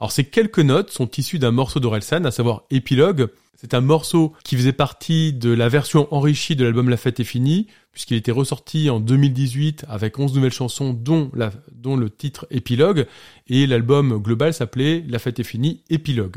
Alors ces quelques notes sont issues d'un morceau d'Orelsan, à savoir Épilogue. C'est un morceau qui faisait partie de la version enrichie de l'album La Fête est finie, puisqu'il était ressorti en 2018 avec 11 nouvelles chansons dont, le titre Épilogue, et l'album global s'appelait La Fête est finie, Épilogue.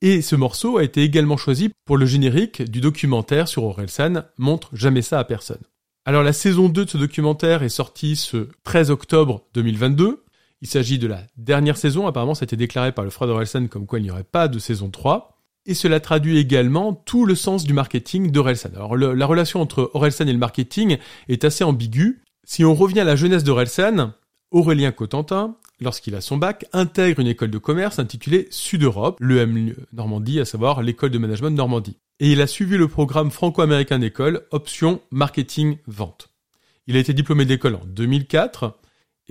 Et ce morceau a été également choisi pour le générique du documentaire sur Orelsan, Montre jamais ça à personne. Alors la saison 2 de ce documentaire est sortie ce 13 octobre 2022, il s'agit de la dernière saison. Apparemment, ça a été déclaré par le frère d'Orelsan comme quoi il n'y aurait pas de saison 3. Et cela traduit également tout le sens du marketing d'Orelsan. Alors, la relation entre Orelsan et le marketing est assez ambiguë. Si on revient à la jeunesse d'Orelsan, Aurélien Cotentin, lorsqu'il a son bac, intègre une école de commerce intitulée Sud-Europe, l'EM Normandie, à savoir l'école de management de Normandie. Et il a suivi le programme franco-américain d'école, option marketing vente. Il a été diplômé d'école en 2004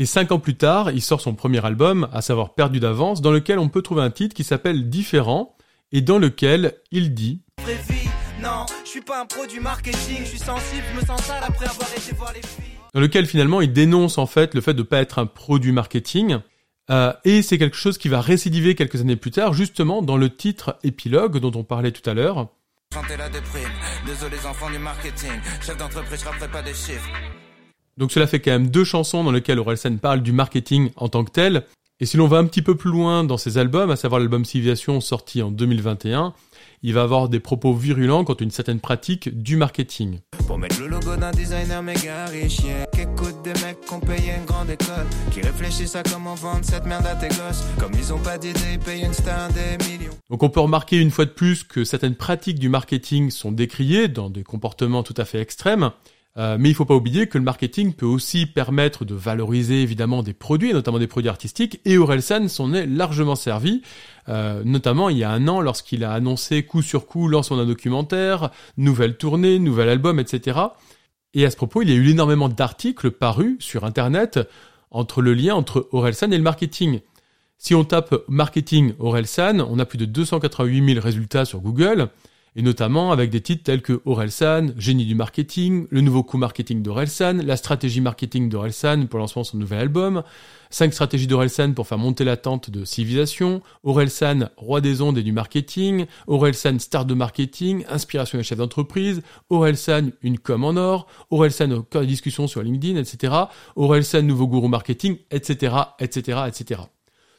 et cinq ans plus tard, il sort son premier album, à savoir Perdu d'avance, dans lequel on peut trouver un titre qui s'appelle Différent, et dans lequel il dit. Dans lequel finalement il dénonce en fait le fait de ne pas être un produit marketing. Euh, et c'est quelque chose qui va récidiver quelques années plus tard, justement dans le titre épilogue dont on parlait tout à l'heure. Donc cela fait quand même deux chansons dans lesquelles Orelsan parle du marketing en tant que tel. Et si l'on va un petit peu plus loin dans ses albums, à savoir l'album Civilisation sorti en 2021, il va avoir des propos virulents contre une certaine pratique du marketing. Pour mettre le logo d'un designer méga riche, qu'écoute des mecs qu'on paye une grande école, qui réfléchissent à comment vendre cette merde à tes gosses, comme ils ont pas d'idée, ils payent une star des millions. Donc on peut remarquer une fois de plus que certaines pratiques du marketing sont décriées dans des comportements tout à fait extrêmes, euh, mais il faut pas oublier que le marketing peut aussi permettre de valoriser évidemment des produits, notamment des produits artistiques, et Orelsan s'en est largement servi, euh, notamment il y a un an lorsqu'il a annoncé coup sur coup lancement d'un documentaire, nouvelle tournée, nouvel album, etc. Et à ce propos, il y a eu énormément d'articles parus sur Internet entre le lien entre Orelsan et le marketing. Si on tape marketing Orelsan, on a plus de 288 000 résultats sur Google et notamment avec des titres tels que Orelsan, Génie du marketing, le nouveau coup marketing d'Orelsan, la stratégie marketing d'Orelsan pour lancement de son nouvel album, 5 stratégies d'Orelsan pour faire monter l'attente de civilisation, Orelsan, roi des ondes et du marketing, Orelsan, star de marketing, inspiration des chefs d'entreprise, Orelsan, une com en or, Orelsan au cœur des discussions sur LinkedIn, etc., Orelsan, nouveau gourou marketing, etc., etc., etc.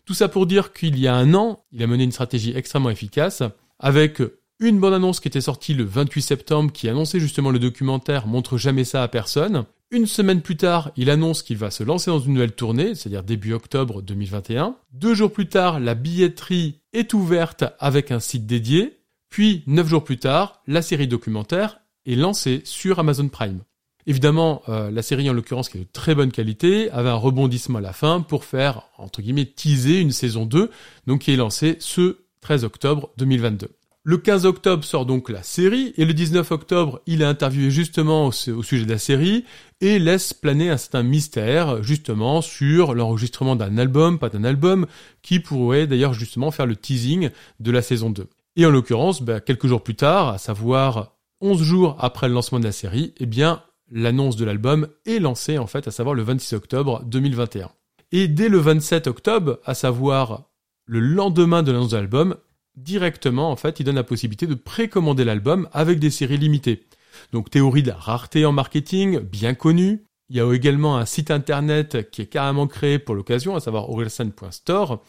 Tout ça pour dire qu'il y a un an, il a mené une stratégie extrêmement efficace avec une bonne annonce qui était sortie le 28 septembre qui annonçait justement le documentaire Montre jamais ça à personne. Une semaine plus tard, il annonce qu'il va se lancer dans une nouvelle tournée, c'est-à-dire début octobre 2021. Deux jours plus tard, la billetterie est ouverte avec un site dédié. Puis, neuf jours plus tard, la série documentaire est lancée sur Amazon Prime. Évidemment, euh, la série en l'occurrence qui est de très bonne qualité avait un rebondissement à la fin pour faire, entre guillemets, teaser une saison 2, donc qui est lancée ce 13 octobre 2022. Le 15 octobre sort donc la série et le 19 octobre, il est interviewé justement au, sujet de la série et laisse planer un certain mystère justement sur l'enregistrement d'un album, pas d'un album, qui pourrait d'ailleurs justement faire le teasing de la saison 2. Et en l'occurrence, bah, quelques jours plus tard, à savoir 11 jours après le lancement de la série, eh bien l'annonce de l'album est lancée en fait, à savoir le 26 octobre 2021. Et dès le 27 octobre, à savoir le lendemain de l'annonce de l'album, directement, en fait, il donne la possibilité de précommander l'album avec des séries limitées. Donc théorie de la rareté en marketing, bien connue. Il y a également un site internet qui est carrément créé pour l'occasion, à savoir orelsan.store,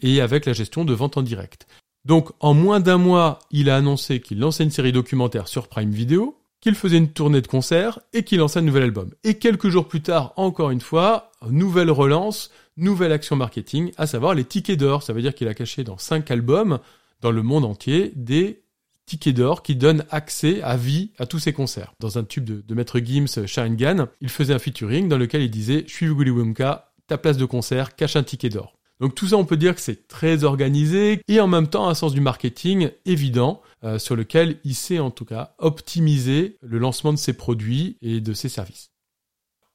et avec la gestion de vente en direct. Donc en moins d'un mois, il a annoncé qu'il lançait une série documentaire sur Prime Video, qu'il faisait une tournée de concert et qu'il lançait un nouvel album. Et quelques jours plus tard, encore une fois, nouvelle relance, nouvelle action marketing, à savoir les tickets d'or. Ça veut dire qu'il a caché dans cinq albums dans le monde entier des ticket d'or qui donne accès à vie à tous ses concerts. Dans un tube de, Maître Gims, Sharingan, il faisait un featuring dans lequel il disait « Je suis ta place de concert, cache un ticket d'or ». Donc tout ça, on peut dire que c'est très organisé et en même temps un sens du marketing évident euh, sur lequel il sait en tout cas optimiser le lancement de ses produits et de ses services.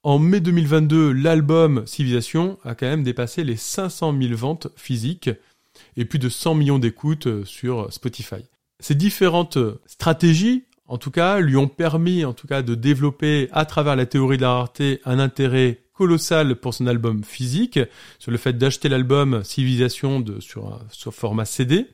En mai 2022, l'album Civilisation a quand même dépassé les 500 000 ventes physiques et plus de 100 millions d'écoutes euh, sur Spotify. Ces différentes stratégies, en tout cas, lui ont permis, en tout cas, de développer à travers la théorie de la rareté un intérêt colossal pour son album physique, sur le fait d'acheter l'album Civilisation sur, format CD.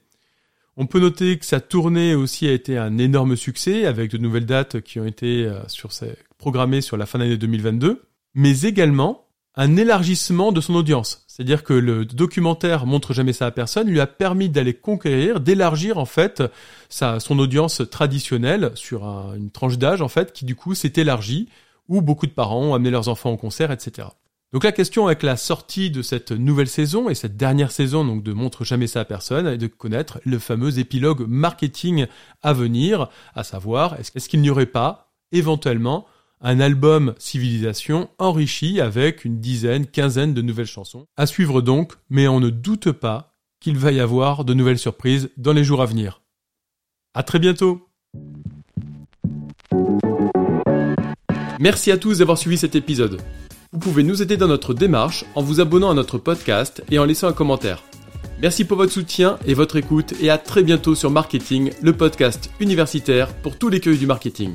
On peut noter que sa tournée aussi a été un énorme succès, avec de nouvelles dates qui ont été euh, sur programmées sur la fin d'année 2022, mais également un élargissement de son audience. C'est-à-dire que le documentaire montre jamais ça à personne lui a permis d'aller conquérir, d'élargir en fait sa, son audience traditionnelle sur une tranche d'âge en fait qui du coup s'est élargie où beaucoup de parents ont amené leurs enfants au concert, etc. Donc la question avec la sortie de cette nouvelle saison et cette dernière saison donc de montre jamais ça à personne est de connaître le fameux épilogue marketing à venir, à savoir est-ce qu'il n'y aurait pas éventuellement un album Civilisation enrichi avec une dizaine, quinzaine de nouvelles chansons. À suivre donc, mais on ne doute pas qu'il va y avoir de nouvelles surprises dans les jours à venir. À très bientôt! Merci à tous d'avoir suivi cet épisode. Vous pouvez nous aider dans notre démarche en vous abonnant à notre podcast et en laissant un commentaire. Merci pour votre soutien et votre écoute et à très bientôt sur Marketing, le podcast universitaire pour tous les cueils du marketing.